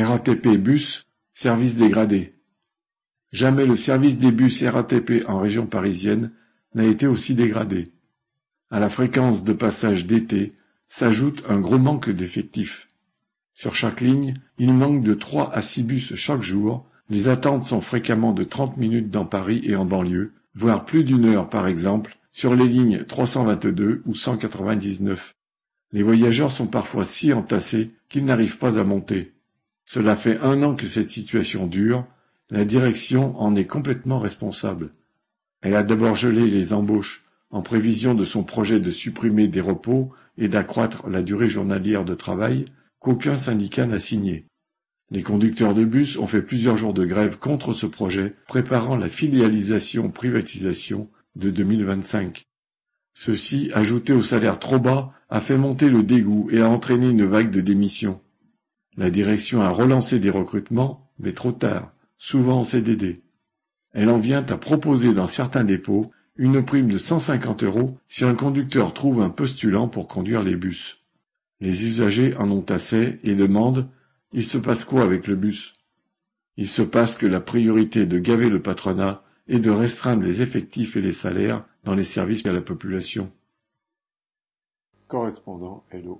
RATP Bus, service dégradé. Jamais le service des bus RATP en région parisienne n'a été aussi dégradé. À la fréquence de passage d'été s'ajoute un gros manque d'effectifs. Sur chaque ligne, il manque de trois à six bus chaque jour, les attentes sont fréquemment de trente minutes dans Paris et en banlieue, voire plus d'une heure par exemple, sur les lignes 322 ou 199. Les voyageurs sont parfois si entassés qu'ils n'arrivent pas à monter. Cela fait un an que cette situation dure, la direction en est complètement responsable. Elle a d'abord gelé les embauches, en prévision de son projet de supprimer des repos et d'accroître la durée journalière de travail qu'aucun syndicat n'a signé. Les conducteurs de bus ont fait plusieurs jours de grève contre ce projet, préparant la filialisation-privatisation de 2025. Ceci, ajouté au salaire trop bas, a fait monter le dégoût et a entraîné une vague de démissions. La direction a relancé des recrutements, mais trop tard, souvent en CDD. Elle en vient à proposer dans certains dépôts une prime de 150 euros si un conducteur trouve un postulant pour conduire les bus. Les usagers en ont assez et demandent Il se passe quoi avec le bus? Il se passe que la priorité de gaver le patronat et de restreindre les effectifs et les salaires dans les services à la population. Correspondant Hello.